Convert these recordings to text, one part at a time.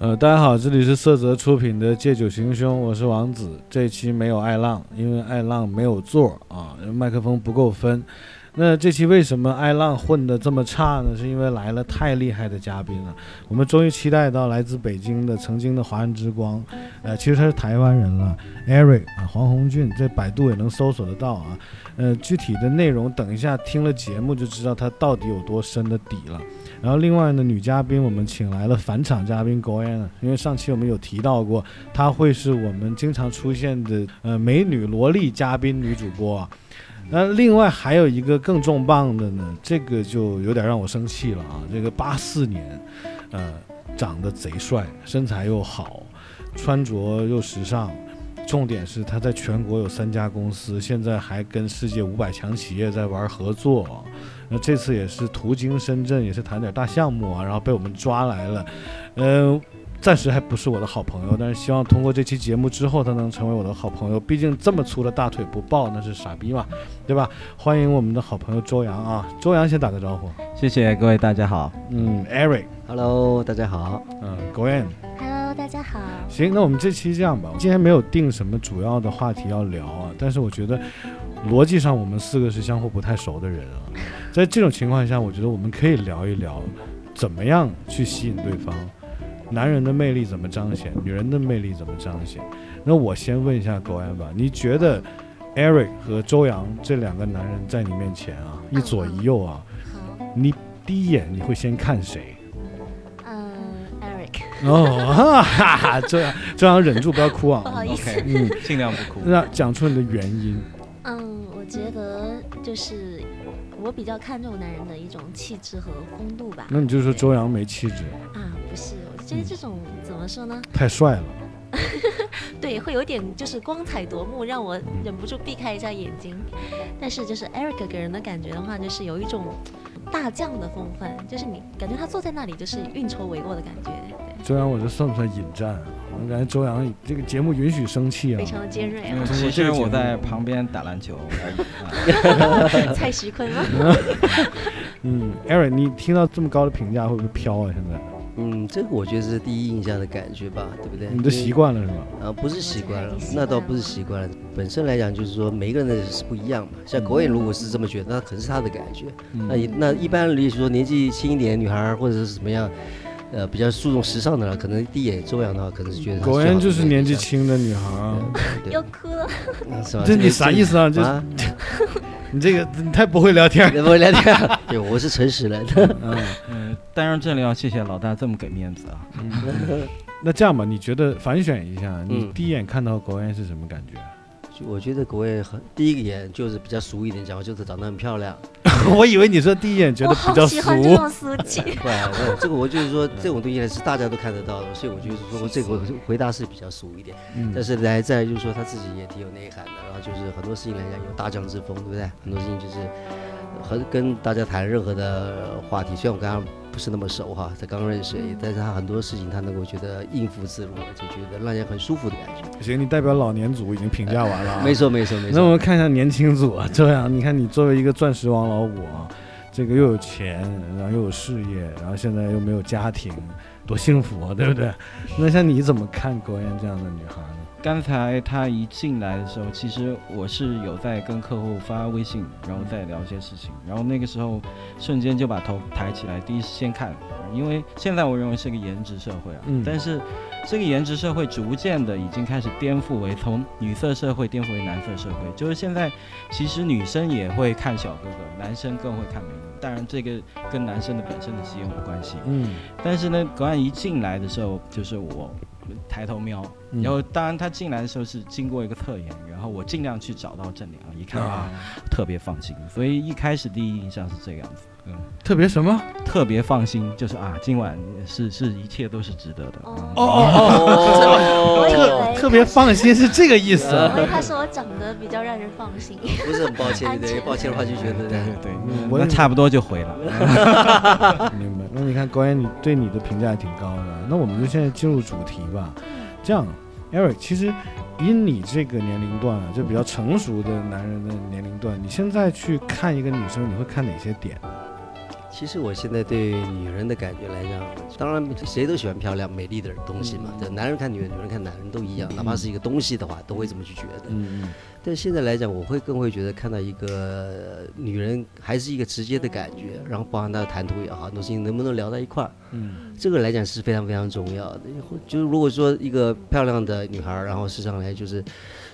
呃，大家好，这里是色泽出品的《借酒行凶》，我是王子。这期没有爱浪，因为爱浪没有座啊，麦克风不够分。那这期为什么爱浪混得这么差呢？是因为来了太厉害的嘉宾了。我们终于期待到来自北京的曾经的华人之光，呃，其实他是台湾人了，Eric 啊，黄宏俊，在百度也能搜索得到啊。呃，具体的内容等一下听了节目就知道他到底有多深的底了。然后另外呢，女嘉宾我们请来了返场嘉宾 Goan，因为上期我们有提到过，她会是我们经常出现的呃美女萝莉嘉宾女主播。那另外还有一个更重磅的呢，这个就有点让我生气了啊！这个八四年，呃，长得贼帅，身材又好，穿着又时尚，重点是他在全国有三家公司，现在还跟世界五百强企业在玩合作。那这次也是途经深圳，也是谈点大项目啊，然后被我们抓来了，嗯，暂时还不是我的好朋友，但是希望通过这期节目之后，他能成为我的好朋友。毕竟这么粗的大腿不抱那是傻逼嘛，对吧？欢迎我们的好朋友周洋啊，周洋先打个招呼。谢谢各位，大家好。嗯，Eric，Hello，大家好。嗯 g o a n Hello，大家好。行，那我们这期这样吧，今天没有定什么主要的话题要聊啊，但是我觉得。逻辑上，我们四个是相互不太熟的人啊，在这种情况下，我觉得我们可以聊一聊，怎么样去吸引对方，男人的魅力怎么彰显，女人的魅力怎么彰显。那我先问一下狗安吧，你觉得 Eric 和周洋这两个男人在你面前啊，一左一右啊，你第一眼你会先看谁？嗯，Eric。哦，哈哈，周洋，周洋忍住不要哭啊，不好意思，嗯，尽量不哭。那讲出你的原因。嗯，我觉得就是我比较看重男人的一种气质和风度吧。那你就说周洋没气质啊？不是，我觉得这种怎么说呢？太帅了。对，会有点就是光彩夺目，让我忍不住避开一下眼睛。但是就是 Eric 给人的感觉的话，就是有一种大将的风范，就是你感觉他坐在那里就是运筹帷幄的感觉。周洋，我这算不算引战？我感觉周洋这个节目允许生气啊，非常的尖锐啊。其实我在旁边打篮球而已。蔡徐坤吗？嗯，Aaron，你听到这么高的评价会不会飘啊？现在？嗯，这个我觉得是第一印象的感觉吧，对不对？你都习惯了是吧？啊，不是习惯了，那倒不是习惯了。本身来讲，就是说每个人的是不一样嘛。像国演如果是这么觉得，那可能是他的感觉。那那一般，例如说年纪轻一点女孩或者是怎么样。呃，比较注重时尚的了，可能第一眼周洋的话，可能是觉得。果然就是年纪轻的女孩，要哭了，是吧？这你啥意思啊？就 你这个你太不会聊天，不会聊天。对，我是诚实来的。嗯嗯，当然这里要谢谢老大这么给面子啊。那这样吧，你觉得反选一下，你第一眼看到国安是什么感觉？我觉得国外很第一个眼就是比较俗一点，讲话就是长得很漂亮。我以为你说第一眼觉得比较俗。喜欢这种俗气。不，这个我就是说这种东西是大家都看得到的，所以我就是说这个回答是比较俗一点。嗯。但是来在就是说他自己也挺有内涵的，然后就是很多事情来讲有大将之风，对不对？很多事情就是和跟大家谈任何的话题，虽然我刚刚。不是那么熟哈，才刚认识，但是他很多事情他能够觉得应付自如，就觉得让人很舒服的感觉。行，你代表老年组已经评价完了，没错没错没错。那我们看一下年轻组啊，这样你看你作为一个钻石王老五啊，这个又有钱，然后又有事业，然后现在又没有家庭，多幸福啊，对不对？那像你怎么看郭燕这样的女孩？刚才他一进来的时候，其实我是有在跟客户发微信，然后再聊一些事情，然后那个时候瞬间就把头抬起来，第一先看，因为现在我认为是个颜值社会啊，但是这个颜值社会逐渐的已经开始颠覆为从女色社会颠覆为男色社会，就是现在其实女生也会看小哥哥，男生更会看美女，当然这个跟男生的本身的基因有关系，嗯，但是呢，格安一进来的时候就是我。抬头瞄，然后当然他进来的时候是经过一个侧眼，然后我尽量去找到正脸，一看啊，特别放心，所以一开始第一印象是这个样子。嗯，特别什么？特别放心，就是啊，今晚是是一切都是值得的。哦哦哦，特特别放心是这个意思。他说我长得比较让人放心。不是很抱歉，对，抱歉的话就觉得对对对，我差不多就回了。明白。那你看高岩，你对你的评价还挺高的。那我们就现在进入主题吧。这样，Eric，其实以你这个年龄段啊，就比较成熟的男人的年龄段，你现在去看一个女生，你会看哪些点？其实我现在对女人的感觉来讲，当然谁都喜欢漂亮、美丽的东西嘛。这男人看女人，女人看男人都一样，哪怕是一个东西的话，都会这么去觉得。嗯嗯但现在来讲，我会更会觉得看到一个女人还是一个直接的感觉，然后包含她的谈吐也好，很多事情能不能聊到一块儿，嗯这个来讲是非常非常重要的。就是如果说一个漂亮的女孩，然后事实上来就是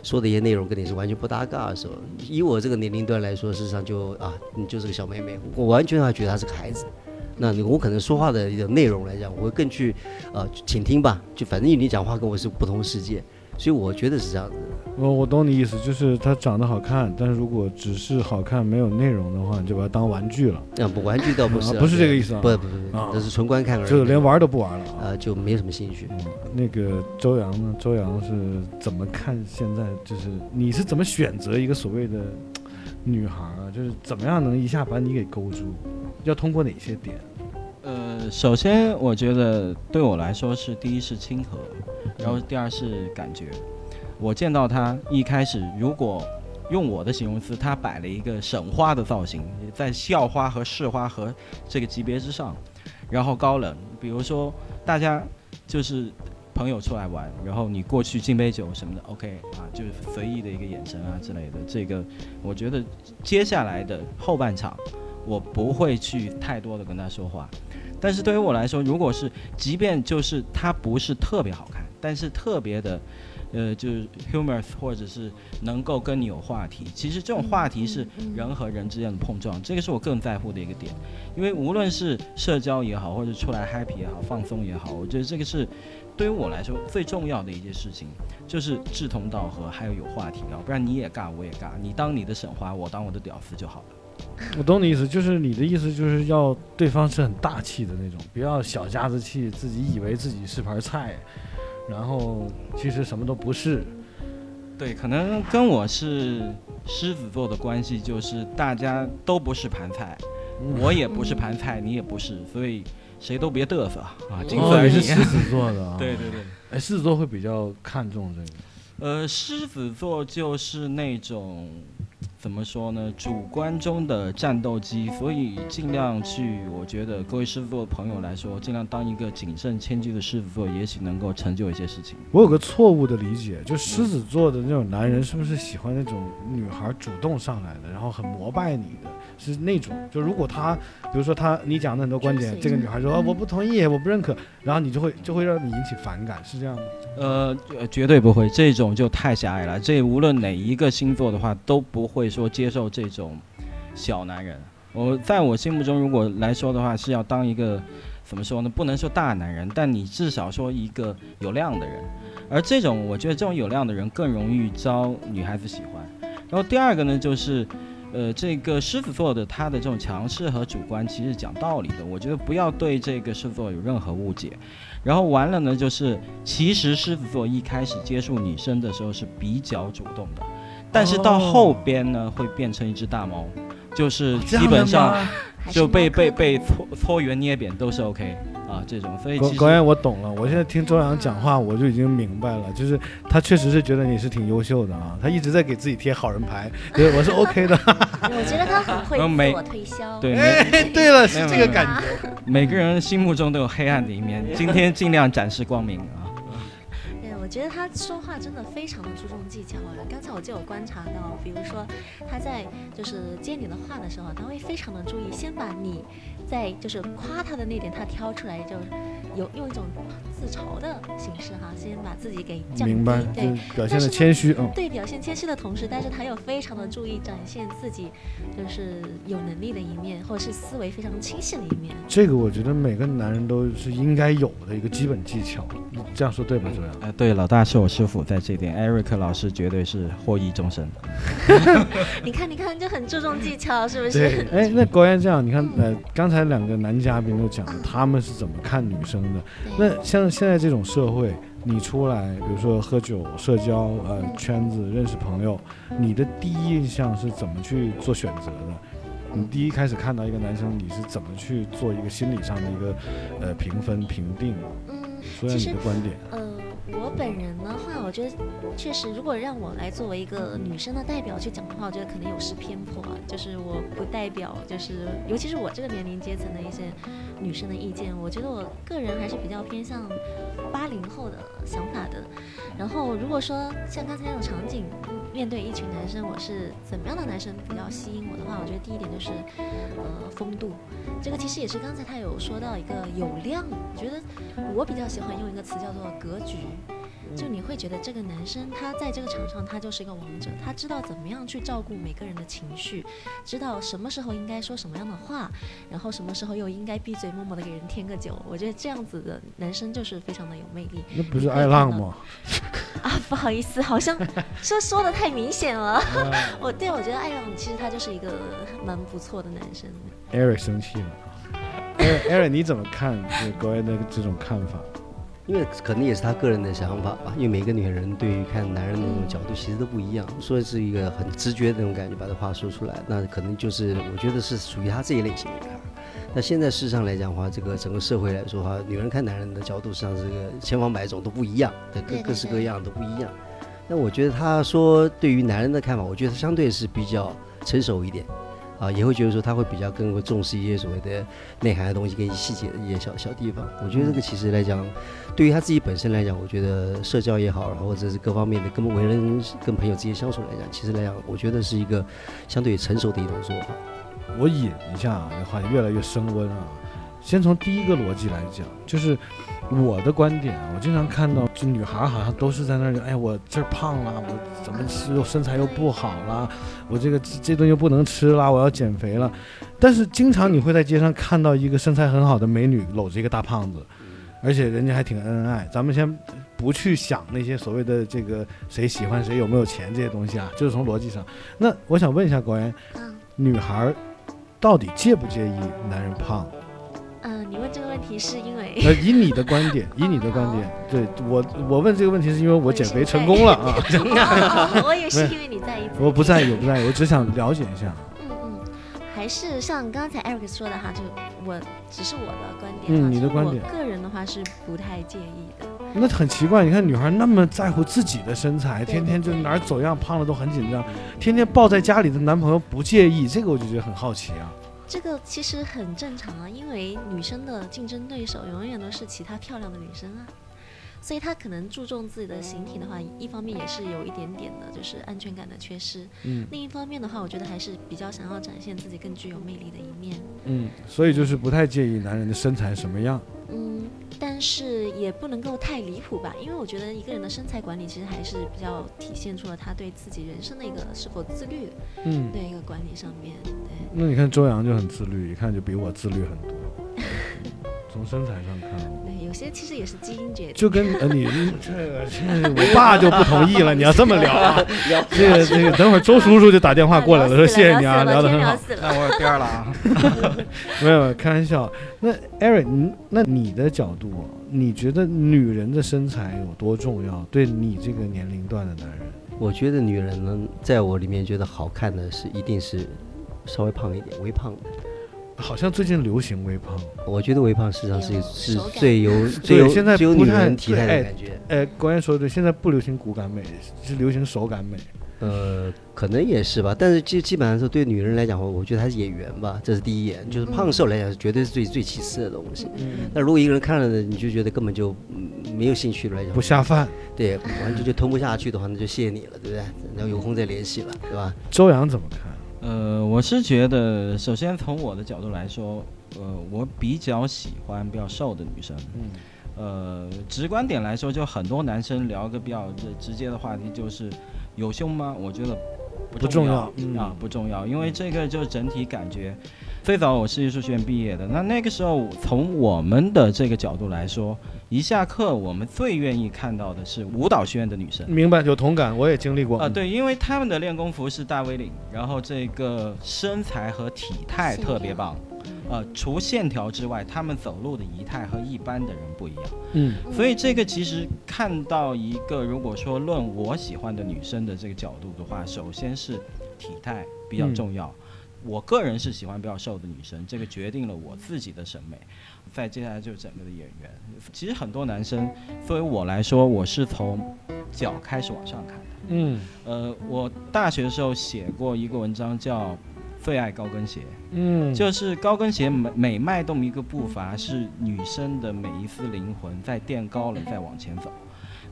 说的一些内容跟你是完全不搭嘎的时候，以我这个年龄段来说，事实上就啊，你就是个小妹妹，我完全还觉得她是个孩子。那我可能说话的一个内容来讲，我会更去呃倾听吧，就反正你讲话跟我是不同世界，所以我觉得是这样子的。我我懂你意思，就是她长得好看，但是如果只是好看没有内容的话，你就把它当玩具了，啊，不玩具倒不是啊，啊不是这个意思啊不不不不啊，那是纯观看而已，就连玩都不玩了啊。呃就没有什么兴趣。嗯，那个周洋呢？周洋是怎么看现在？就是你是怎么选择一个所谓的女孩儿啊？就是怎么样能一下把你给勾住？要通过哪些点？呃，首先我觉得对我来说是第一是亲和，然后第二是感觉。我见到他一开始，如果用我的形容词，他摆了一个省花的造型，在校花和市花和这个级别之上，然后高冷。比如说大家就是朋友出来玩，然后你过去敬杯酒什么的，OK 啊，就是随意的一个眼神啊之类的。这个我觉得接下来的后半场，我不会去太多的跟他说话。但是对于我来说，如果是即便就是他不是特别好看，但是特别的，呃，就是 humorous 或者是能够跟你有话题，其实这种话题是人和人之间的碰撞，这个是我更在乎的一个点。因为无论是社交也好，或者出来 happy 也好，放松也好，我觉得这个是对于我来说最重要的一件事情，就是志同道合，还有有话题聊，不然你也尬我也尬，你当你的沈花，我当我的屌丝就好了。我懂你意思，就是你的意思就是要对方是很大气的那种，不要小家子气，自己以为自己是盘菜，然后其实什么都不是。对，可能跟我是狮子座的关系就是大家都不是盘菜，嗯我也不是盘菜，你也不是，所以谁都别嘚瑟啊，仅此哦，而已。狮子座的啊？对对对，哎，狮子座会比较看重这个。呃，狮子座就是那种怎么说呢，主观中的战斗机，所以尽量去，我觉得各位狮子座的朋友来说，尽量当一个谨慎谦虚的狮子座，也许能够成就一些事情。我有个错误的理解，就狮子座的那种男人是不是喜欢那种女孩主动上来的，然后很膜拜你的，是那种。就如果他，比如说他你讲的很多观点，这个女孩说、啊、我不同意，我不认可，然后你就会就会让你引起反感，是这样吗？呃，呃绝对不会，这种就太狭隘了。这无论哪一个星座的话，都不会说接受这种小男人。我在我心目中，如果来说的话，是要当一个怎么说呢？不能说大男人，但你至少说一个有量的人。而这种，我觉得这种有量的人更容易招女孩子喜欢。然后第二个呢，就是。呃，这个狮子座的他的这种强势和主观，其实讲道理的，我觉得不要对这个狮子座有任何误解。然后完了呢，就是其实狮子座一开始接触女生的时候是比较主动的，但是到后边呢，会变成一只大猫，就是基本上就被被被搓搓圆捏扁都是 OK 啊，这种。所以其实高高岩，我懂了，我现在听周洋讲话，我就已经明白了，就是他确实是觉得你是挺优秀的啊，他一直在给自己贴好人牌，对，我是 OK 的。我觉得他很会自我推销。对哎，对了，是这个感觉。每个人心目中都有黑暗的一面，今天尽量展示光明啊。对，我觉得他说话真的非常的注重技巧啊。刚才我就有观察到，比如说他在就是接你的话的时候，他会非常的注意，先把你在就是夸他的那点他挑出来，就有用一种自嘲的形式哈，先把自己给降低。明白，就对表现的谦虚，嗯。对，表现谦虚的同时，但是他又非常的注意展现自己就是有能力的一面，或者是思维非常清晰的一面。这个我觉得每个男人都是应该有的一个基本技巧，你这样说对吧？周洋？呃，对，老大是我师傅，在这点，Eric 老师绝对是获益终身。你看，你看，就很注重技巧，是不对是？，哎，那高岩这样，你看，呃，刚才两个男嘉宾都讲了他们是怎么看女生的。那像现在这种社会，你出来，比如说喝酒、社交，呃，圈子认识朋友，你的第一印象是怎么去做选择的？你第一开始看到一个男生，你是怎么去做一个心理上的一个呃评分评定？嗯，说下你的观点。呃，我本人的话，我觉得确实，如果让我来作为一个女生的代表去讲的话，我觉得可能有失偏颇啊。就是我不代表，就是尤其是我这个年龄阶层的一些女生的意见。我觉得我个人还是比较偏向八零后的想法的。然后如果说像刚才那种场景，面对一群男生，我是怎么样的男生比较吸引我的话，我觉得第一点就是呃风度。这个其实也是刚才他有说到一个有量，我觉得我比较喜欢用一个词叫做格局。就你会觉得这个男生他在这个场上他就是一个王者，他知道怎么样去照顾每个人的情绪，知道什么时候应该说什么样的话，然后什么时候又应该闭嘴默默的给人添个酒。我觉得这样子的男生就是非常的有魅力。那不是爱浪吗？啊，不好意思，好像 说说的太明显了。我对我觉得爱浪其实他就是一个蛮不错的男生。Eric 生气了。Eric，你怎么看对国外的这种看法？因为可能也是他个人的想法吧，因为每个女人对于看男人的那种角度其实都不一样，说是一个很直觉的那种感觉，把这话说出来，那可能就是我觉得是属于他这一类型的女孩。那现在事实上来讲的话，这个整个社会来说的话，女人看男人的角度实际上是个千方百种都不一样，的各各式各样都不一样。那我觉得他说对于男人的看法，我觉得相对是比较成熟一点。啊，也会觉得说他会比较更会重视一些所谓的内涵的东西跟细节的一些小小地方。我觉得这个其实来讲，对于他自己本身来讲，我觉得社交也好，然后或者是各方面的跟为人跟朋友之间相处来讲，其实来讲，我觉得是一个相对成熟的一种做法。我引一下啊，这话题越来越升温啊。先从第一个逻辑来讲，就是我的观点啊，我经常看到，就女孩好像都是在那儿，哎，我这儿胖了，我怎么吃身材又不好了，我这个这顿又不能吃了，我要减肥了。但是经常你会在街上看到一个身材很好的美女搂着一个大胖子，而且人家还挺恩爱。咱们先不去想那些所谓的这个谁喜欢谁有没有钱这些东西啊，就是从逻辑上。那我想问一下高原，女孩到底介不介意男人胖？嗯，你问这个问题是因为呃，以你的观点，以你的观点，对我，我问这个问题是因为我减肥成功了啊。我也是因为你在意。我不在意，我不在意，我只想了解一下。嗯嗯，还是像刚才 Eric 说的哈，就我只是我的观点。嗯，你的观点。我个人的话是不太介意的。那很奇怪，你看女孩那么在乎自己的身材，天天就哪儿走样胖了都很紧张，天天抱在家里的男朋友不介意，这个我就觉得很好奇啊。这个其实很正常啊，因为女生的竞争对手永远都是其他漂亮的女生啊，所以他可能注重自己的形体的话，一方面也是有一点点的就是安全感的缺失，嗯，另一方面的话，我觉得还是比较想要展现自己更具有魅力的一面，嗯，所以就是不太介意男人的身材什么样，嗯。但是也不能够太离谱吧，因为我觉得一个人的身材管理其实还是比较体现出了他对自己人生的一个是否自律，嗯，的一个管理上面。对，那你看周洋就很自律，一看就比我自律很多。从身材上看，对，有些其实也是基因决定。就跟呃你 这个，这我爸就不同意了。你要这么聊啊？这个这个，等会儿周叔叔就打电话过来了，说谢谢你啊，聊得很好。那我有第二了啊。没有，开玩笑。那 Eric，你那你的角度，你觉得女人的身材有多重要？对你这个年龄段的男人，我觉得女人呢，在我里面觉得好看的是，一定是稍微胖一点，微胖的。好像最近流行微胖，我觉得微胖实际上是是最有最有现在最有女人体态的感觉。哎，关键说的对，现在不流行骨感美，是流行手感美。呃，可能也是吧，但是基基本上说对女人来讲，我我觉得她是演员吧，这是第一眼。就是胖瘦来讲，绝对是最最其次的东西。那如果一个人看了呢，你就觉得根本就没有兴趣了来讲，不下饭。对，完全就吞不下去的话，那就谢谢你了，对不对？然后有空再联系了，对吧？周洋怎么看？呃，我是觉得，首先从我的角度来说，呃，我比较喜欢比较瘦的女生。嗯。呃，直观点来说，就很多男生聊个比较直接的话题，就是有胸吗？我觉得不重要啊，不重要，因为这个就是整体感觉。最早我是艺术学院毕业的，那那个时候从我们的这个角度来说，一下课我们最愿意看到的是舞蹈学院的女生。明白，有同感，我也经历过啊。对，因为他们的练功服是大 V 领，然后这个身材和体态特别棒，呃，除线条之外，他们走路的仪态和一般的人不一样。嗯，所以这个其实看到一个，如果说论我喜欢的女生的这个角度的话，首先是体态比较重要。我个人是喜欢比较瘦的女生，这个决定了我自己的审美。再接下来就是整个的演员，其实很多男生，作为我来说，我是从脚开始往上看的。嗯呃，我大学的时候写过一个文章叫《最爱高跟鞋》，嗯，就是高跟鞋每每迈动一个步伐，是女生的每一丝灵魂在垫高了，再往前走。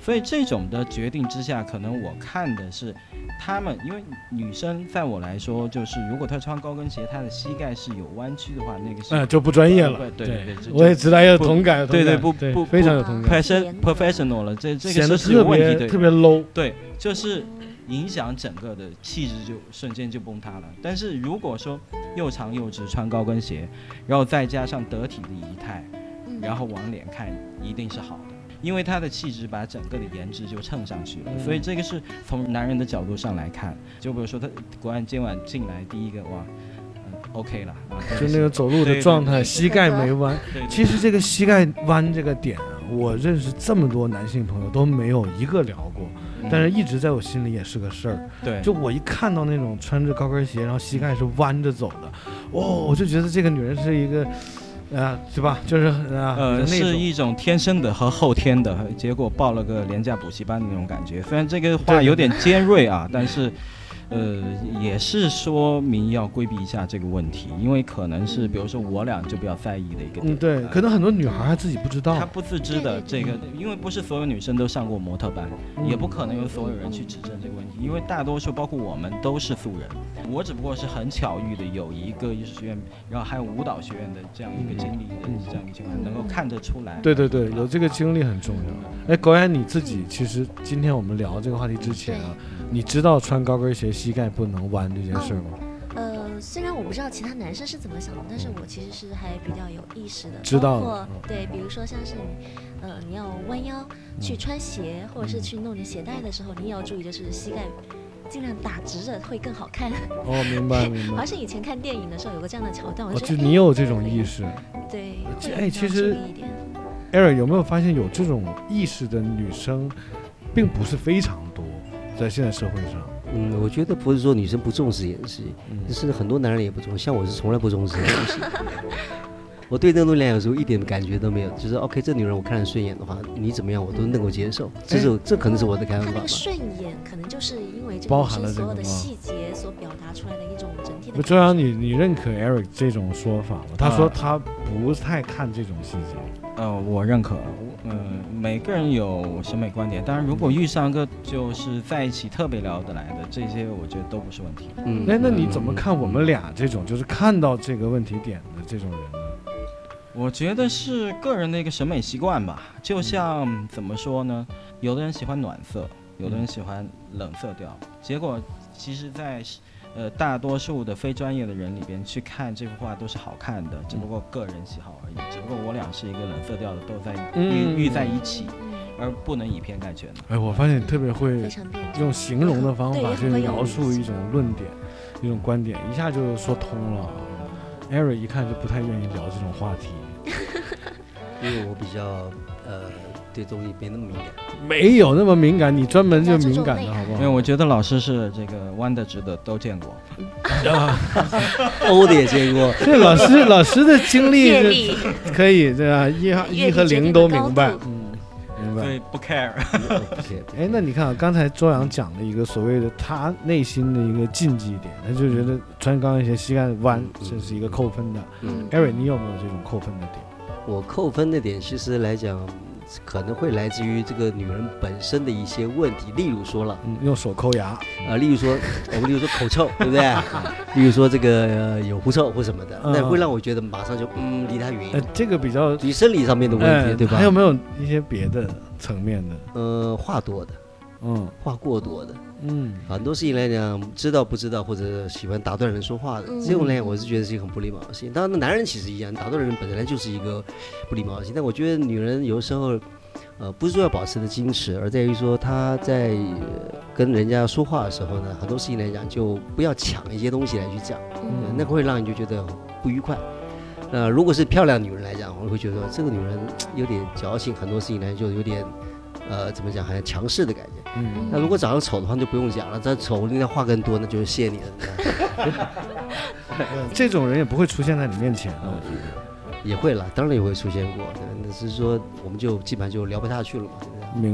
所以这种的决定之下，可能我看的是他们，因为女生在我来说，就是如果她穿高跟鞋，她的膝盖是有弯曲的话，那个是哎就不专业了。对对对对，我也知道有同感，对对不不非常有同感，profession professional 了，这这显得个是是有特问题的。别特别 low。对，就是影响整个的气质就瞬间就崩塌了。但是如果说又长又直，穿高跟鞋，然后再加上得体的仪态，嗯然后往脸看，一定是好的。因为他的气质把整个的颜值就蹭上去了，所以这个是从男人的角度上来看。就比如说他国安今晚进来第一个哇，嗯，OK 了啊，就那个走路的状态，膝盖没弯。其实这个膝盖弯这个点啊，我认识这么多男性朋友都没有一个聊过，嗯但是一直在我心里也是个事儿。对，就我一看到那种穿着高跟鞋，然后膝盖是弯着走的，哦，我就觉得这个女人是一个，啊，对吧？就是啊，呃，是一种天生的和后天的，结果报了个廉价补习班的那种感觉。虽然这个话有点尖锐啊，但是，呃，也是说明要规避一下这个问题，因为可能是比如说我俩就比较在意的一个点。嗯，对，呃可能很多女孩还自己不知道。她不自知的这个，因为不是所有女生都上过模特班，嗯也不可能有所有人去指正这个问题，因为大多数包括我们都是素人。我只不过是很巧遇的有一个艺术学院，然后还有舞蹈学院的这样一个经历的嗯这样一个情况，能够看得出来。对对对，有这个经历很重要。哎，狗眼你自己其实今天我们聊这个话题之前啊，你知道穿高跟鞋膝盖不能弯这件事吗？呃，虽然我不知道其他男生是怎么想的，但是我其实是还比较有意识的，知道包括嗯对，比如说像是你，呃，你要弯腰去穿鞋，或者是去弄你鞋带的时候，你也要注意，就是膝盖尽量打直着会更好看。哦，明白 明白好。像以前看电影的时候有个这样的桥段，我哦，就你有这种意识。对，这会比较哎其实注意一点。Eric 有没有发现有这种意识的女生，并不是非常多，在现在社会上。嗯，我觉得不是说女生不重视演戏，嗯但是很多男人也不重视，像我是从来不重视演戏。我对那种东西有时候一点感觉都没有，就是 OK，这女人我看着顺眼的话，你怎么样我都能够接受，这是这可能是我的看法吧他那个。顺眼，可能就是因为这包个女生所有的细节所表达出来的一种整体的不，感周阳，觉你你认可 Eric 这种说法吗？他说啊他不太看这种细节。呃，我认可，嗯、每个人有审美观点，当然如果遇上个就是在一起特别聊得来的，这些我觉得都不是问题。嗯哎，那你怎么看我们俩这种就是看到这个问题点的这种人呢？我觉得是个人的一个审美习惯吧，就像怎么说呢？有的人喜欢暖色，有的人喜欢冷色调，结果其实在，呃大多数的非专业的人里边去看这幅画都是好看的，只不过个人喜好而已。只不过我俩是一个冷色调的，都在嗯遇遇在一起，嗯，而不能以偏概全的。哎，我发现你特别会。用形容的方法去描述一种论点、一种观点，一下就说通了。Eric 一看就不太愿意聊这种话题。因为我比较呃对东西没那么敏感。没有那么敏感，你专门就敏感的好不好？因为我觉得老师是这个弯的直的都见过，欧的也见过，这老师老师的经历是，可以对吧？一一和零都明白，嗯，明白。所以不 care。哎，那你看啊，刚才周洋讲了一个所谓的他内心的一个禁忌点，他就觉得穿高跟鞋膝盖弯这是一个扣分的。嗯，Eric，你有没有这种扣分的点？我扣分的点其实来讲，可能会来自于这个女人本身的一些问题，例如说了。嗯，用手抠牙，啊，例如说，我们例如说口臭，对不对？例如说这个、呃有狐臭或什么的，嗯那会让我觉得马上就嗯离他远一呃点，，这个比较离生理上面的问哎题，对吧？还有没有一些别的层面的？呃话多的，嗯话过多的，嗯很多事情来讲，知道不知道或者喜欢打断人说话的，嗯这种呢，我是觉得是一个很不礼貌的事情。当然，男人其实一样，打断人本来就是一个不礼貌的事情。但我觉得女人有时候，呃，不是说要保持的矜持，而在于说她在、呃跟人家说话的时候呢，很多事情来讲就不要抢一些东西来去讲，嗯呃那个会让你就觉得不愉快。呃，如果是漂亮女人来讲，我会觉得这个女人有点矫情，很多事情呢就有点，呃，怎么讲，好像强势的感觉。嗯，那如果长得丑的话就不用讲了，再丑人家话更多，那就是谢你了。这种人也不会出现在你面前啊。也会了，当然也会出现过，对那只是说我们就基本上就聊不下去了嘛。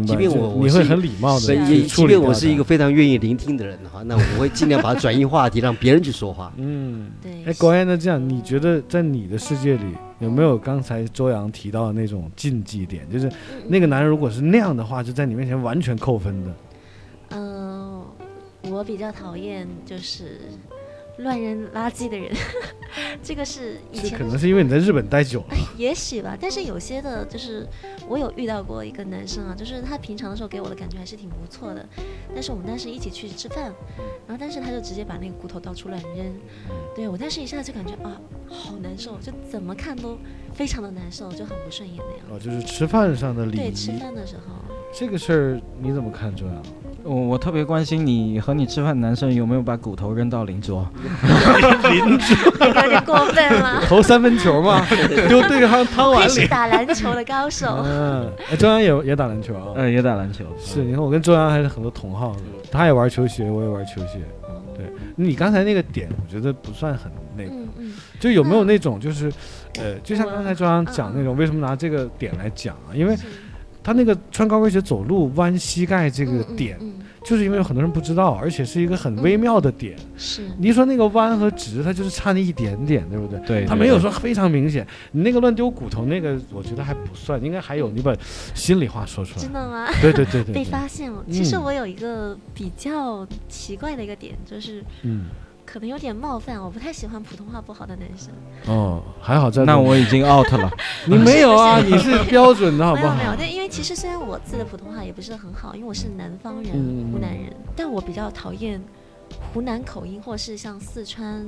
即便我你会很礼貌的即便我是一个非常愿意聆听的人哈，那我会尽量把它转移话题，让别人去说话。嗯，对哎，国安，那这样你觉得在你的世界里有没有刚才周洋提到的那种禁忌点？就是那个男人如果是那样的话，就在你面前完全扣分的。嗯、我比较讨厌就是乱扔垃圾的人，这个是以前可能是因为你在日本待久了。也许吧，但是有些的，就是我有遇到过一个男生啊，就是他平常的时候给我的感觉还是挺不错的，但是我们当时一起去吃饭，然后但是他就直接把那个骨头到处乱扔，对我当时一下就感觉啊，好难受，就怎么看都非常的难受，就很不顺眼那样。哦，就是吃饭上的礼仪对，吃，饭的时候，这个事儿你怎么看，周洋？我我特别关心你和你吃饭的男生有没有把骨头扔到邻桌。邻桌有点过分了。投三分球嘛，丢对方汤碗里。打篮球的高手，嗯，哎，周洋也也打篮球啊。嗯，也打篮球。是，你看我跟周洋还是很多同好的，他也玩球鞋，我也玩球鞋。对你刚才那个点，我觉得不算很那个，嗯嗯，就有没有那种就是，呃，就像刚才周洋讲那种，为什么拿这个点来讲啊？因为是他那个穿高跟鞋走路弯膝盖这个嗯嗯点，嗯就是因为有很多人不知道，而且是一个很微妙的点。是你说那个弯和直，它就是差那一点点，对不对？对，他对对没有说非常明显。你那个乱丢骨头那个，我觉得还不算，应该还有你把心里话说出来。真的吗？对对对对被，发现了。其实嗯我有一个比较奇怪的一个点，就是嗯，可能有点冒犯，我不太喜欢普通话不好的男生。哦，还好在那我已经 out 了。你没有啊，你是标准的好不好？没有没有，但因为其实虽然我自己的普通话也不是很好，因为我是南方人，嗯湖南人，但我比较讨厌湖南口音，或是像四川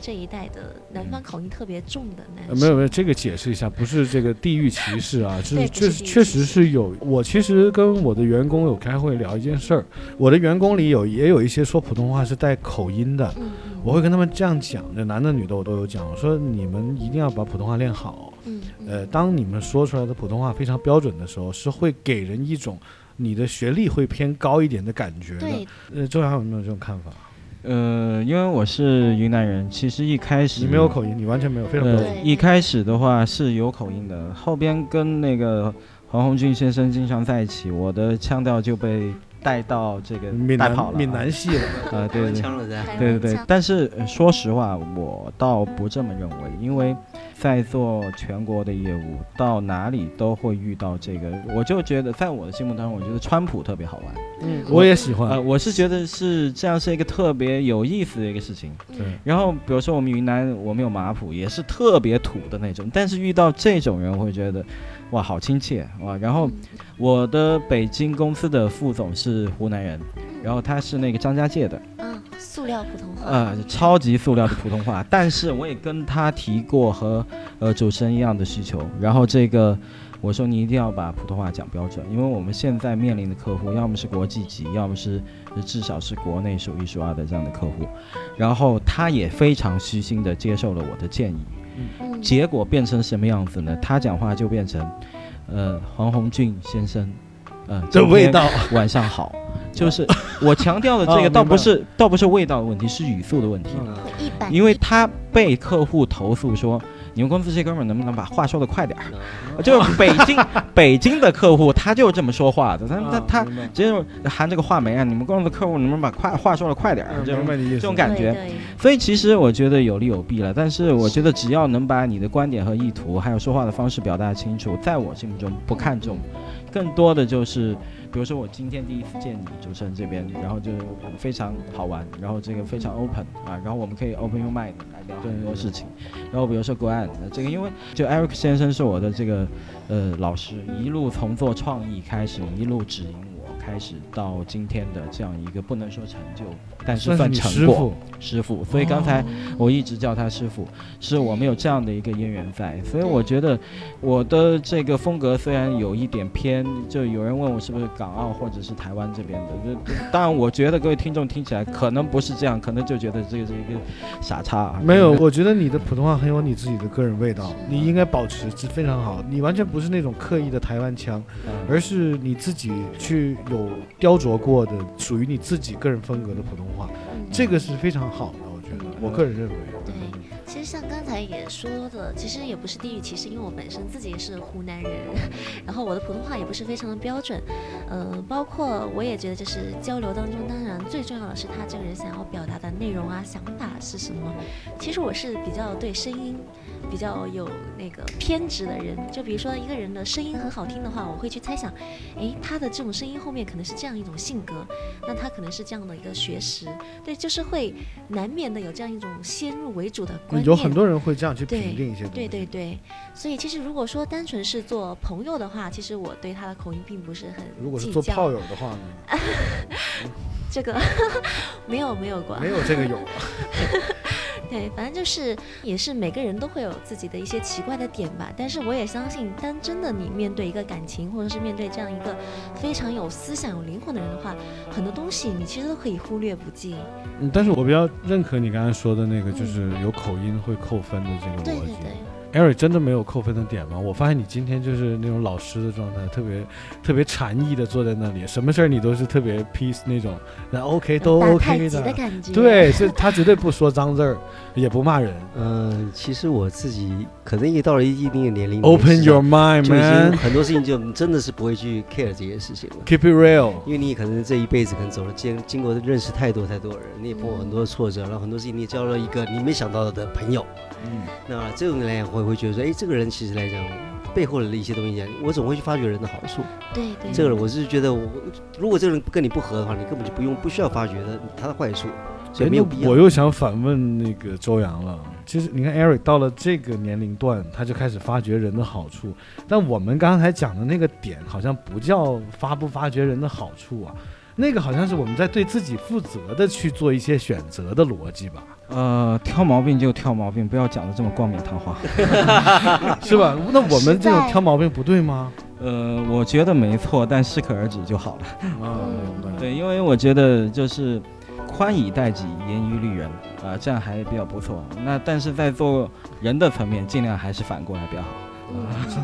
这一带的南方口音特别重的男生。呃没有没有，这个解释一下，不是这个地域歧视啊，是确实确实是有。我其实跟我的员工有开会聊一件事儿，我的员工里有也有一些说普通话是带口音的，我会跟他们这样讲，这男的女的我都有讲，我说你们一定要把普通话练好。嗯嗯呃，当你们说出来的普通话非常标准的时候，是会给人一种你的学历会偏高一点的感觉的。对，呃，周洋有没有这种看法？呃，因为我是云南人，其实一开始你没有口音，你完全没有，非常。对，一开始的话是有口音的，后边跟那个黄宏俊先生经常在一起，我的腔调就被带到这个闽南。闽南系了，啊，对对对。但是呃说实话，我倒不这么认为，因为在做全国的业务，到哪里都会遇到这个。我就觉得，在我的心目当中，我觉得川普特别好玩。嗯，我也喜欢。呃，我是觉得是这样是一个特别有意思的一个事情。嗯对，然后比如说我们云南，我们有马普，也是特别土的那种，但是遇到这种人，我会觉得，哇，好亲切哇。然后我的北京公司的副总是湖南人，然后他是那个张家界的，嗯，塑料普通话，呃，超级塑料的普通话。但是我也跟他提过和呃主持人一样的需求，然后这个我说你一定要把普通话讲标准，因为我们现在面临的客户要么是国际级，要么是呃至少是国内数一数二的这样的客户。然后他也非常虚心的接受了我的建议，嗯，结果变成什么样子呢？他讲话就变成，呃，黄宏俊先生，呃，这味道，晚上好，就是我强调的这哦个倒不是倒不是味道的问题，是语速的问题。嗯一般，因为他被客户投诉说，你们公司这哥们儿能不能把话说的快点儿？嗯就是北京 北京的客户，他就这么说话的，他他他直接就含这个话梅啊，你们公司的客户能不能把快话说的快点儿？嗯这种明白你意思。这种感觉。所以其实我觉得有利有弊了，但是我觉得只要能把你的观点和意图，还有说话的方式表达清楚，在我心目中不看重，更多的就是，比如说我今天第一次见你主持人这边，然后就非常好玩，然后这个非常 open 啊，然后我们可以 open your mind 来聊很多事情，然后比如说国安，呃这个因为就 Eric 先生是我的这个呃老师，一路从做创意开始，一路指引我。开始到今天的这样一个不能说成就，但是算你成果。师傅，师傅，所以刚才哦我一直叫他师傅，是我们有这样的一个渊源在，所以我觉得我的这个风格虽然有一点偏，就有人问我是不是港澳或者是台湾这边的，就当然我觉得各位听众听起来可能不是这样，可能就觉得这个是一个傻叉啊，没有，我觉得你的普通话很有你自己的个人味道，你应该保持是非常好。你完全不是那种刻意的台湾腔，嗯而是你自己去有雕琢过的属于你自己个人风格的普通话，嗯这个是非常好的，我觉得，我个人认为。对，其实像刚才也说的，其实也不是地域歧视，因为我本身自己也是湖南人，然后我的普通话也不是非常的标准，嗯，包括我也觉得就是交流当中，当然最重要的是他这个人想要表达的内容啊、想法是什么。其实我是比较对声音比较有那个偏执的人，就比如说一个人的声音很好听的话，我会去猜想，诶，他的这种声音后面可能是这样一种性格，那他可能是这样的一个学识，对，就是会难免的有这样一种先入为主的观念。有很多人会这样去评定一些东西。对对对，所以其实如果说单纯是做朋友的话，其实我对他的口音并不是很如果是做炮友的话呢？这个 没有没有过，没有这个有。对，反正就是也是每个人都会有自己的一些奇怪的点吧。但是我也相信，当真的你面对一个感情，或者是面对这样一个非常有思想、有灵魂的人的话，很多东西你其实都可以忽略不计。嗯，但是我比较认可你刚才说的那个，就是有口音会扣分的这个逻辑。对对对。Eric 真的没有扣分的点吗？我发现你今天就是那种老师的状态，特别特别禅意的坐在那里，什么事儿你都是特别 peace 那种，那 OK 都 OK 的。的感觉。对，是他绝对不说脏字儿，也不骂人。嗯，其实我自己可能也到了一定的年龄 Open your mind, 上就已经 man. 很多事情就真的是不会去 care 这些事情了。Keep it real. 因为你可能这一辈子可能走了经经过认识太多太多人，你也碰过很多挫折，然后很多事情你也交了一个你没想到的朋友。嗯，那这种人也会会觉得说，哎，这个人其实来讲背后的一些东西讲，我总会去发掘人的好处。对对。这个人我是觉得我，如果这个人跟你不合的话，你根本就不用不需要发掘的他的坏处，所以没有必要。我又想反问那个周洋了。其实你看，Eric 到了这个年龄段，他就开始发掘人的好处。但我们刚才讲的那个点，好像不叫发不发掘人的好处啊，那个好像是我们在对自己负责的去做一些选择的逻辑吧，呃，挑毛病就挑毛病，不要讲的这么冠冕堂皇。是吧？那我们这种挑毛病不对吗？呃，我觉得没错，但适可而止就好了。啊，明白。对，因为我觉得就是宽以待己，严于律人啊、这样还比较不错。那但是在做人的层面，尽量还是反过来比较好。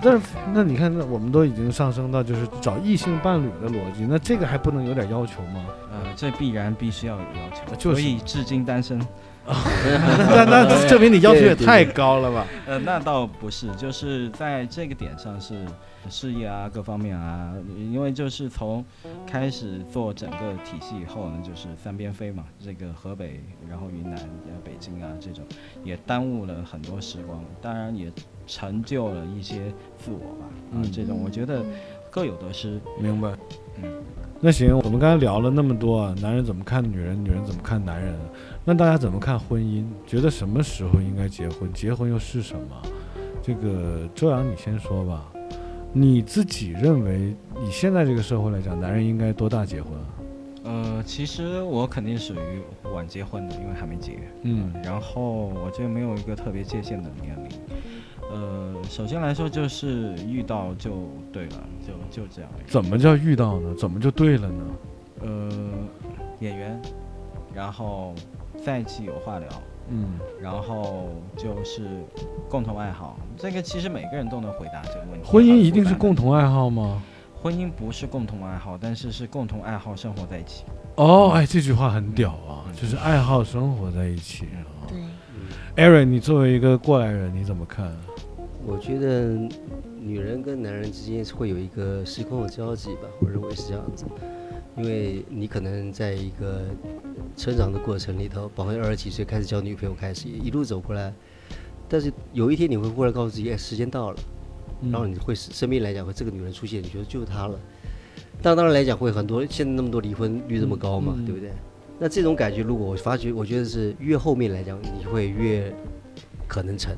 但是那你看，那我们都已经上升到就是找异性伴侣的逻辑，那这个还不能有点要求吗？呃，这必然必须要有要求，就是所以至今单身。那那证明你要求也太高了吧？呃，那倒不是，就是在这个点上是事业啊，各方面啊，因为就是从开始做整个体系以后呢，就是三边飞嘛，这个河北，然后云南、呃北京啊这种，也耽误了很多时光，当然也成就了一些自我吧，啊，嗯这种我觉得各有得失，明白。嗯。那行，我们刚才聊了那么多啊，男人怎么看女人，女人怎么看男人？那大家怎么看婚姻？觉得什么时候应该结婚？结婚又是什么？这个周洋，你先说吧。你自己认为，以现在这个社会来讲，男人应该多大结婚啊？呃，其实我肯定属于晚结婚的，因为还没结。嗯然后我觉得没有一个特别界限的年龄。呃，首先来说就是遇到就对了，就就这样。怎么叫遇到呢？怎么就对了呢？呃，演员，然后在一起有话聊，嗯，然后就是共同爱好。这个其实每个人都能回答这个问题。婚姻一定是共同爱好吗？婚姻不是共同爱好，但是是共同爱好生活在一起。哦，哎，这句话很屌啊，就是爱好生活在一起啊。对，Aaron，你作为一个过来人，你怎么看？我觉得女人跟男人之间是会有一个时空的交集吧，我认为是这样子。因为你可能在一个成长的过程里头，包括二十几岁开始交女朋友开始，一路走过来，但是有一天你会忽然告诉自己，哎，时间到了，然后你会生命来讲会这个女人出现，你觉得就是她了。但当然来讲会很多，现在那么多离婚率这么高嘛，对不对？那这种感觉，如果我发觉，我觉得是越后面来讲，你会越可能成。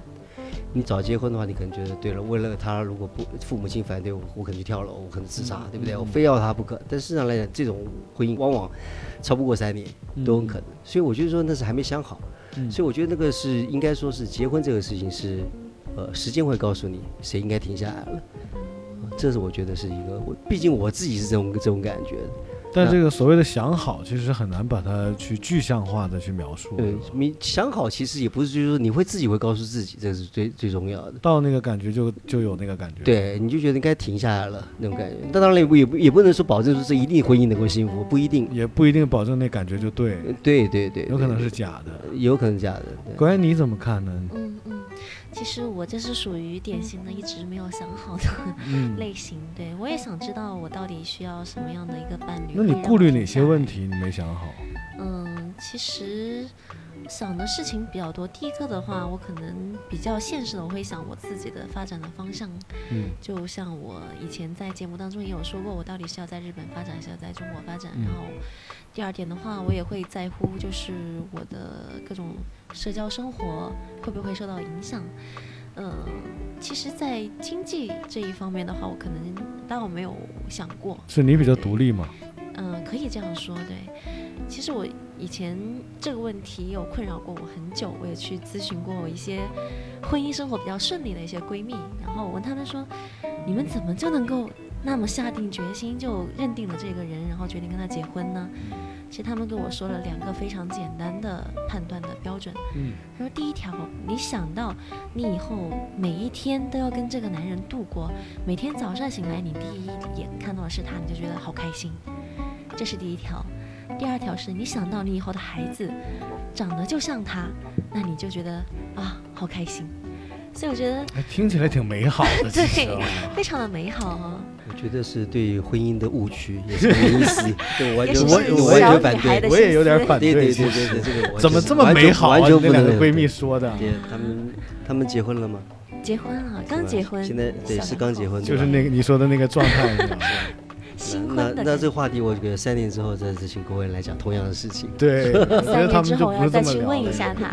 你早结婚的话，你可能觉得对了，为了他，如果不父母亲反对我，我可能去跳楼，我可能自杀，对不对？我非要他不可。但事实上来讲，这种婚姻往往超不过三年都很可能。所以我觉得说那是还没想好。所以我觉得那个是应该说是结婚这个事情是，呃，时间会告诉你谁应该停下来了。这是我觉得是一个，我毕竟我自己是这种这种感觉的。但这个所谓的想好，其实很难把它去具象化的去描述。对，你想好，其实也不是，就是说你会自己会告诉自己，这是最最重要的。到那个感觉就就有那个感觉。对，你就觉得应该停下来了那种感觉。但当然也不也不也不能说保证说这一定婚姻能够幸福，不一定，也不一定保证那感觉就对。对对对，有可能是假的，有可能假的。关于你怎么看呢？嗯嗯。其实我这是属于典型的一直没有想好的 类型，对我也想知道我到底需要什么样的一个伴侣。那你顾虑哪些问题？你没想好？嗯，其实想的事情比较多。第一个的话，我可能比较现实的，我会想我自己的发展的方向。嗯，就像我以前在节目当中也有说过，我到底是要在日本发展，还是要在中国发展？然后第二点的话，我也会在乎就是我的各种。社交生活会不会受到影响？嗯，其实，在经济这一方面的话，我可能倒没有想过。是你比较独立吗？嗯，可以这样说。对，其实我以前这个问题有困扰过我很久，我也去咨询过我一些婚姻生活比较顺利的一些闺蜜，然后我问她们说：“你们怎么就能够那么下定决心就认定了这个人，然后决定跟他结婚呢？”其实他们跟我说了两个非常简单的判断的标准。嗯，他说第一条，你想到你以后每一天都要跟这个男人度过，每天早上醒来你第一眼看到的是他，你就觉得好开心，这是第一条。第二条是你想到你以后的孩子长得就像他，那你就觉得啊好开心。所以我觉得听起来挺美好的，对，非常的美好啊。我觉得是对婚姻的误区，也是意思，对，完全我完全反对，我也有点反对，对对对对，这个 怎么这么美好？完全不能闺蜜说的，他们他们结婚了吗？结婚了，刚结婚，现在对是刚结婚，就是那个你说的那个状态，那那这个话题，我觉得三年之后再请各位来讲同样的事情。对，三年之后要再去问一下他。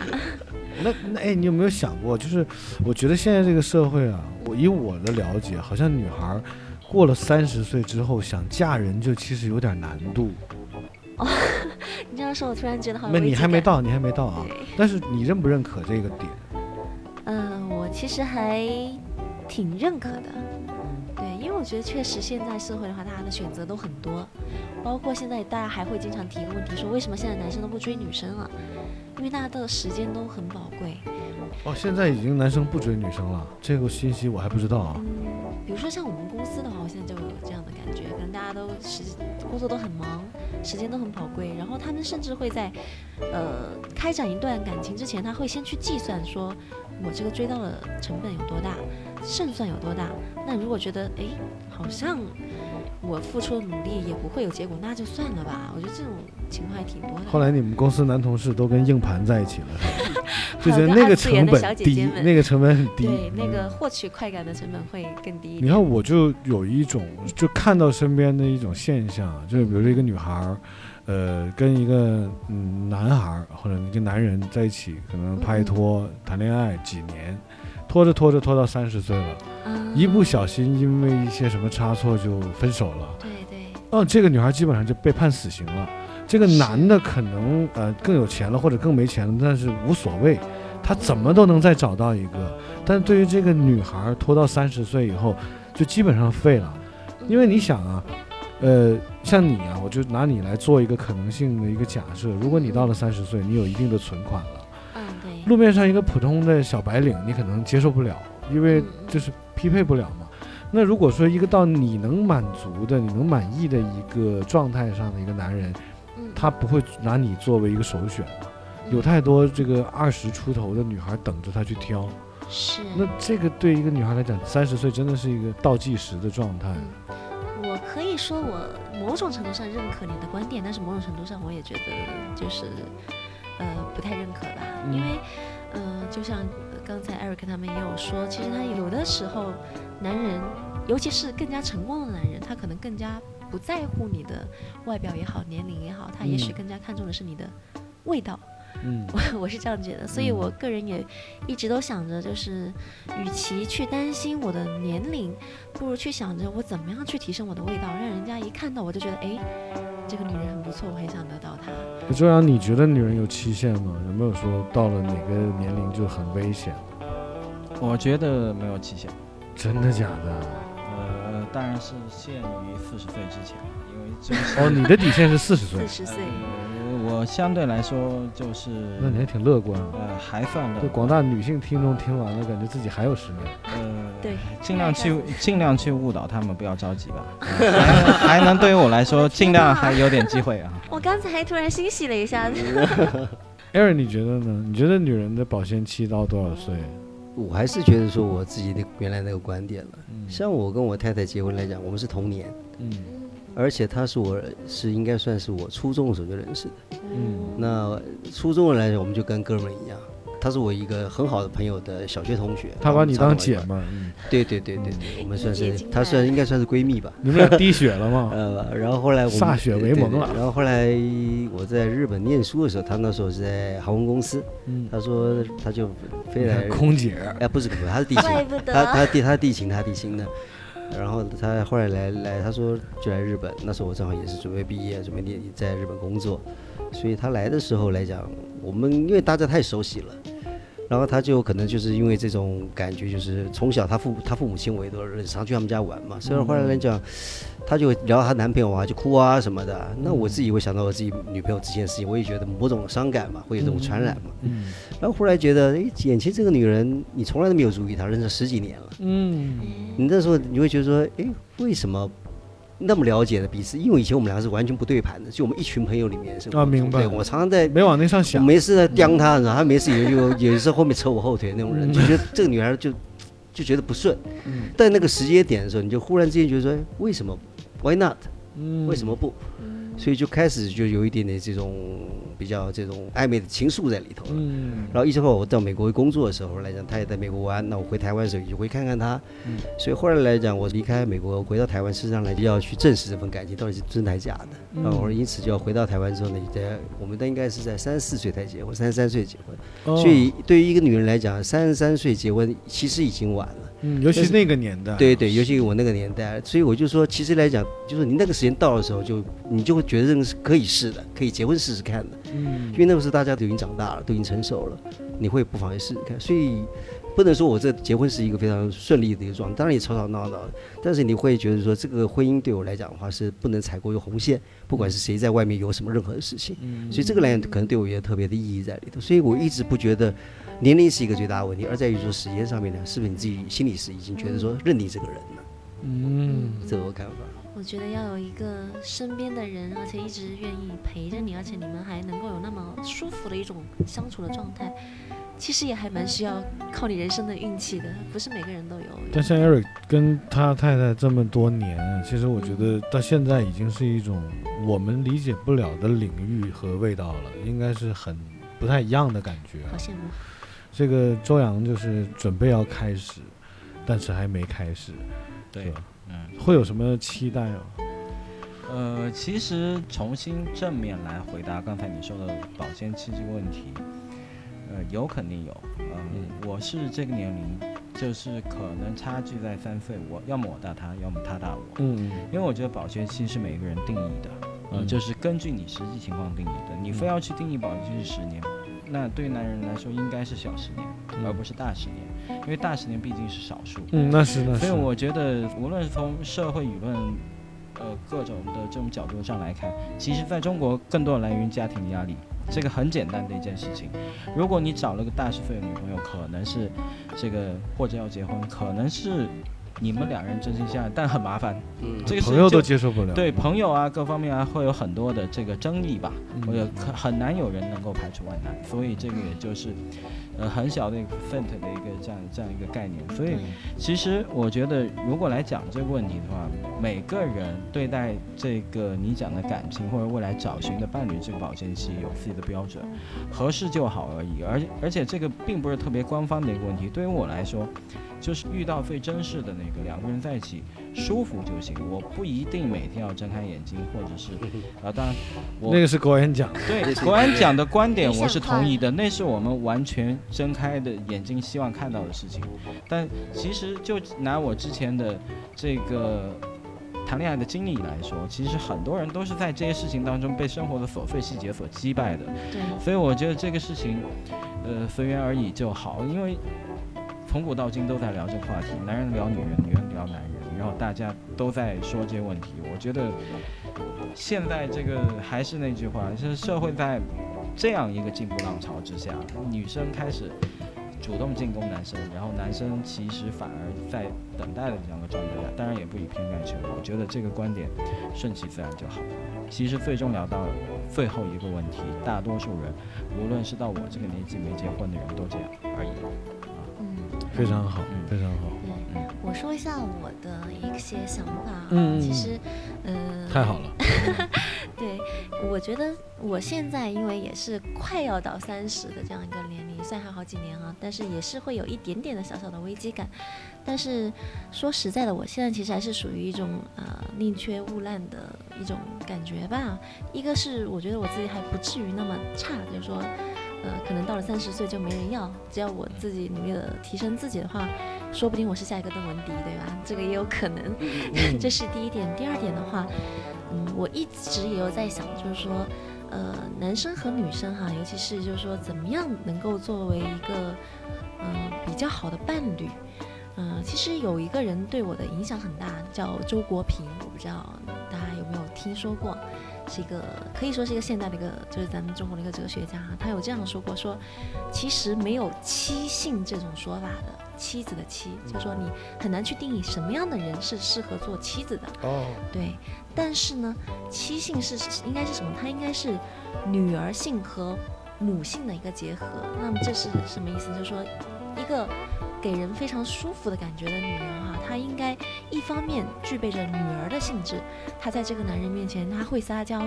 那那哎，你有没有想过，就是我觉得现在这个社会啊，我以我的了解，好像女孩。过了三十岁之后想嫁人就其实有点难度。哦，你这样说，我突然觉得好。那你还没到，你还没到啊。但是你认不认可这个点？嗯，我其实还挺认可的。我觉得确实现在社会的话，大家的选择都很多，包括现在大家还会经常提一个问题，说为什么现在男生都不追女生了？因为大家的时间都很宝贵。哦，现在已经男生不追女生了，这个信息我还不知道啊。嗯，比如说像我们公司的话，我现在就有这样的感觉，可能大家都时工作都很忙，时间都很宝贵，然后他们甚至会在，呃，开展一段感情之前，他会先去计算说，我这个追到的成本有多大，胜算有多大。那如果觉得，哎，好像。我付出的努力也不会有结果，那就算了吧。我觉得这种情况还挺多的。后来你们公司男同事都跟硬盘在一起了，就觉得那个成本低，那个成本很低。对，那个获取快感的成本会更低。你看，我就有一种，就看到身边的一种现象，就是比如说一个女孩儿，呃，跟一个嗯男孩儿或者一个男人在一起，可能拍拖谈恋爱几年，拖着拖着拖到三十岁了。一不小心，因为一些什么差错就分手了。对对。哦，这个女孩基本上就被判死刑了。这个男的可能呃更有钱了，或者更没钱了，但是无所谓，他怎么都能再找到一个。但对于这个女孩，拖到三十岁以后，就基本上废了。因为你想啊，呃，像你啊，我就拿你来做一个可能性的一个假设：如果你到了三十岁，你有一定的存款了。路面上一个普通的小白领，你可能接受不了。因为就是匹配不了嘛。那如果说一个到你能满足的、你能满意的一个状态上的一个男人，他不会拿你作为一个首选的。有太多这个二十出头的女孩等着他去挑。是。那这个对一个女孩来讲，三十岁真的是一个倒计时的状态。我可以说，我某种程度上认可你的观点，但是某种程度上我也觉得就是，呃，不太认可吧。因为，嗯，就像。刚才艾瑞克他们也有说，其实他有的时候，男人，尤其是更加成功的男人，他可能更加不在乎你的外表也好，年龄也好，他也许更加看重的是你的味道。嗯，我 我是这样觉得，所以我个人也一直都想着，就是与其去担心我的年龄，不如去想着我怎么样去提升我的味道，让人家一看到我就觉得，哎，这个女人很不错，我很想得到她。周洋，你觉得女人有期限吗？有没有说到了哪个年龄就很危险？我觉得没有期限。真的假的？呃，呃，当然是限于四十岁之前了，因为就是哦，你的底线是四十岁四，十岁，呃我相对来说就是那你还挺乐观啊。呃还算乐观对广大女性听众听完了，感觉自己还有十年。呃对尽量去尽量去误导他们，不要着急吧。啊 还还能对于我来说，尽量还有点机会啊。我刚才还突然欣喜了一下，Aaron，你觉得呢？你觉得女人的保鲜期到多少岁？我还是觉得说我自己的原来那个观点了。嗯像我跟我太太结婚来讲，我们是同年，嗯而且她是我是应该算是我初中的时候就认识的。嗯。那初中的来讲，我们就跟哥们儿一样。她是我一个很好的朋友的小学同学，她把你当姐我们儿，嗯，对对对对对，我们算是她算应该算是闺蜜吧。你们俩滴血了吗？呃，然后后来我们歃血为盟了然后后来我在日本念书的时候，他那时候是在航空公司，嗯，她说他就飞来，空姐，哎，不是空姐，她是地勤，他他地他地勤他地勤的，然后他后来来来，他说就来日本，那时候我正好也是准备毕业，准备念在日本工作，所以他来的时候来讲，我们因为大家太熟悉了。然后他就可能就是因为这种感觉，就是从小他父他父母亲我也都认识，常去他们家玩嘛。所以后来来讲，他就聊她男朋友啊，就哭啊什么的。那我自己会想到我自己女朋友这件事情，我也觉得某种伤感嘛，会有这种传染嘛。嗯然后后来觉得，哎，眼前这个女人，你从来都没有注意她，认识十几年了。嗯你那时候你会觉得说，哎，为什么那么了解的彼此？因为以前我们两个是完全不对盘的，就我们一群朋友里面是。啊明白对我常常在没往那上想，没事在刁他，然后他没事也就有时候后面扯我后腿那种人，就觉得这个女孩就就觉得不顺。嗯在那个时间点的时候，你就忽然之间觉得说，哎为什么？Why not？嗯为什么不？所以就开始就有一点点这种比较这种暧昧的情愫在里头了。嗯然后一直后我到美国工作的时候来讲，他也在美国玩，那我回台湾的时候也会看看他。嗯所以后来来讲，我离开美国回到台湾，实际上来就要去证实这份感情到底是真的还是假的。嗯然后我因此就要回到台湾之后呢，也在我们都应该是在三十四岁才结婚，三十三岁结婚。哦所以对于一个女人来讲，三十三岁结婚其实已经晚了。嗯，尤其是那个年代，对对，尤其我那个年代，所以我就说，其实来讲，就是你那个时间到的时候就，你就会觉得这个是可以试的，可以结婚试试看的。嗯因为那个时候大家都已经长大了，都已经成熟了，你会不妨也试试看。所以不能说我这结婚是一个非常顺利的一个状态，当然也吵吵闹闹，但是你会觉得说这个婚姻对我来讲的话是不能踩过一个红线，不管是谁在外面有什么任何的事情，所以这个来讲可能对我也有特别的意义在里头。所以我一直不觉得年龄是一个最大的问题，而在于说时间上面呢，是不是你自己心里是已经觉得说认定这个人了，嗯这个我看法。我觉得要有一个身边的人，而且一直愿意陪着你，而且你们还能够有那么舒服的一种相处的状态，其实也还蛮需要靠你人生的运气的，不是每个人都有。但像 Eric 跟他太太这么多年，其实我觉得到现在已经是一种我们理解不了的领域和味道了，应该是很不太一样的感觉啊。好羡慕。这个周洋就是准备要开始，但是还没开始，对，嗯，会有什么期待吗？呃，其实重新正面来回答刚才你说的保鲜期这个问题，呃，有肯定有，嗯，我是这个年龄，就是可能差距在三岁，我要么我大他，要么他大我，嗯因为我觉得保鲜期是每个人定义的，呃，嗯就是根据你实际情况定义的。你非要去定义保鲜期是十年，那对于男人来说应该是小十年，而不是大十年，因为大十年毕竟是少数。嗯，那是那是。所以我觉得，无论是从社会舆论，呃，各种的这种角度上来看，其实在中国更多的来源于家庭压力。这个很简单的一件事情。如果你找了个大十岁的女朋友，可能是这个或者要结婚，可能是你们两人真心相爱，但很麻烦。嗯这个朋友都接受不了。对朋友啊，各方面啊，会有很多的这个争议吧，嗯或者可很难有人能够排除万难，所以这个也就是，呃，很小的一个 percent 的一个这样这样一个概念。所以，其实我觉得，如果来讲这个问题的话，每个人对待这个你讲的感情或者未来找寻的伴侣这个保鲜期有自己的标准，合适就好而已。而而且这个并不是特别官方的一个问题，对于我来说，就是遇到最真实的那个两个人在一起舒服就行，我不一定每天要睁开眼睛，或者是啊，当然我那个是国人讲。对国安讲的观点我是同意的，那是我们完全睁开的眼睛希望看到的事情。但其实就拿我之前的这个谈恋爱的经历来说，其实很多人都是在这些事情当中被生活的琐碎细节所击败的。对，所以我觉得这个事情，呃，随缘而已就好，因为从古到今都在聊这个话题，男人聊女人，女人聊男人，然后大家都在说这些问题。我觉得现在这个还是那句话，就是社会在这样一个进步浪潮之下，女生开始主动进攻男生，然后男生其实反而在等待的这样的状态下，当然也不以偏概全。我觉得这个观点顺其自然就好。其实最终聊到最后一个问题，大多数人，无论是到我这个年纪没结婚的人都这样而已。嗯，非常好，嗯非常好，对，我说一下我的一些想法啊。嗯嗯其实，呃，太好了。对，我觉得我现在因为也是快要到三十的这样一个年龄，虽然还好几年啊，但是也是会有一点点的小小的危机感。但是说实在的，我现在其实还是属于一种呃宁缺毋滥的一种感觉吧。一个是我觉得我自己还不至于那么差，就是说，呃，可能到了三十岁就没人要，只要我自己努力的提升自己的话，说不定我是下一个邓文迪，对吧？这个也有可能。这是第一点。第二点的话，嗯，我一直也有在想，就是说，呃，男生和女生哈，尤其是就是说，怎么样能够作为一个，嗯、比较好的伴侣。嗯、其实有一个人对我的影响很大，叫周国平，我不知道大家有没有听说过，是一个可以说是一个现代的一个，就是咱们中国的一个哲学家，他有这样说过，说其实没有妻性这种说法的，妻子的妻，就是说你很难去定义什么样的人是适合做妻子的，哦，对，但是呢，妻性是是应该是什么？它应该是女儿性和母性的一个结合。那么这是什么意思？就是说，一个给人非常舒服的感觉的女人哈，她应该一方面具备着女儿的性质，她在这个男人面前，她会撒娇，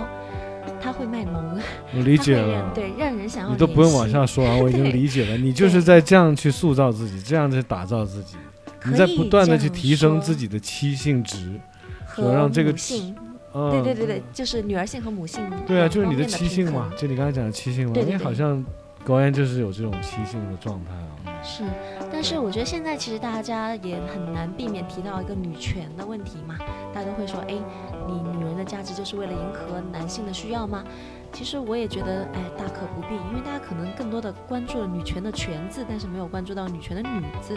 她会卖萌，我理解了。对让人想要你都不用往下说啊，我已经理解了。你 就是在这样去塑造自己，这样去打造自己，你在不断的去提升自己的妻性值。和让这个性，嗯，对对对对，就是女儿性和母性对啊，就是你的妻性嘛，就你刚才讲的妻性嘛，因为好像高安就是有这种妻性的状态啊。是，但是我觉得现在其实大家也很难避免提到一个女权的问题嘛，大家都会说，哎，你女人的价值就是为了迎合男性的需要吗？其实我也觉得，哎，大可不必，因为大家可能更多的关注了女权的“权”字，但是没有关注到女权的“女”字。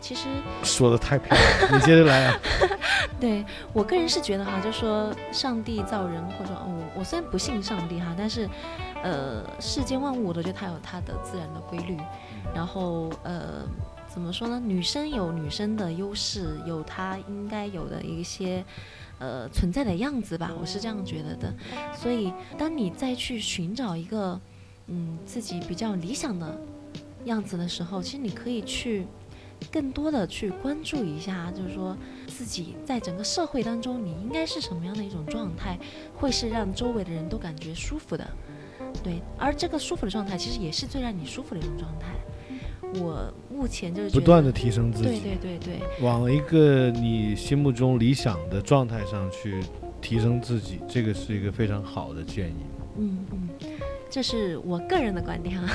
其实说的太漂亮了，你接着来啊。对我个人是觉得哈，就说上帝造人，或者说我我虽然不信上帝哈，但是呃，世间万物我都觉得它有它的自然的规律，然后呃，怎么说呢？女生有女生的优势，有她应该有的一些呃存在的样子吧，我是这样觉得的。所以，当你再去寻找一个嗯自己比较理想的样子的时候，其实你可以去更多的去关注一下，就是说自己在整个社会当中，你应该是什么样的一种状态，会是让周围的人都感觉舒服的。对，而这个舒服的状态，其实也是最让你舒服的一种状态。我目前就是不断的提升自己，对对对对，往一个你心目中理想的状态上去提升自己，这个是一个非常好的建议。嗯嗯，这是我个人的观点啊。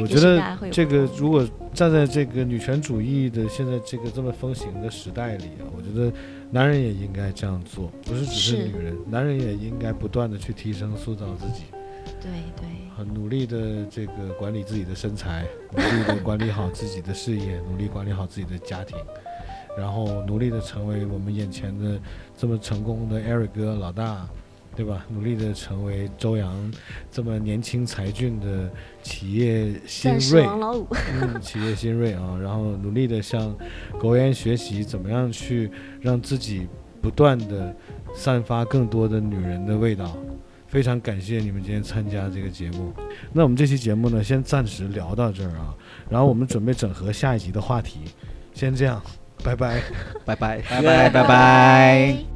我 觉得这个如果站在这个女权主义的现在这个这么风行的时代里啊，我觉得男人也应该这样做，不是只是是女人，男人也应该不断的去提升、塑造自己，对对，很努力的这个管理自己的身材，努力的管理好自己的事业，努力管理好自己的家庭，然后努力的成为我们眼前的这么成功的 Eric 哥老大。对吧？努力的成为周洋这么年轻才俊的企业新锐，王老五，嗯，企业新锐啊，然后努力的向狗烟学习，怎么样去让自己不断的散发更多的女人的味道。非常感谢你们今天参加这个节目。那我们这期节目呢，先暂时聊到这儿啊，然后我们准备整合下一集的话题。先这样，拜拜。拜拜。拜拜拜拜。